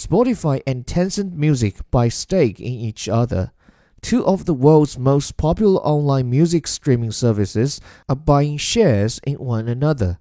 Spotify and Tencent Music buy stake in each other. Two of the world's most popular online music streaming services are buying shares in one another.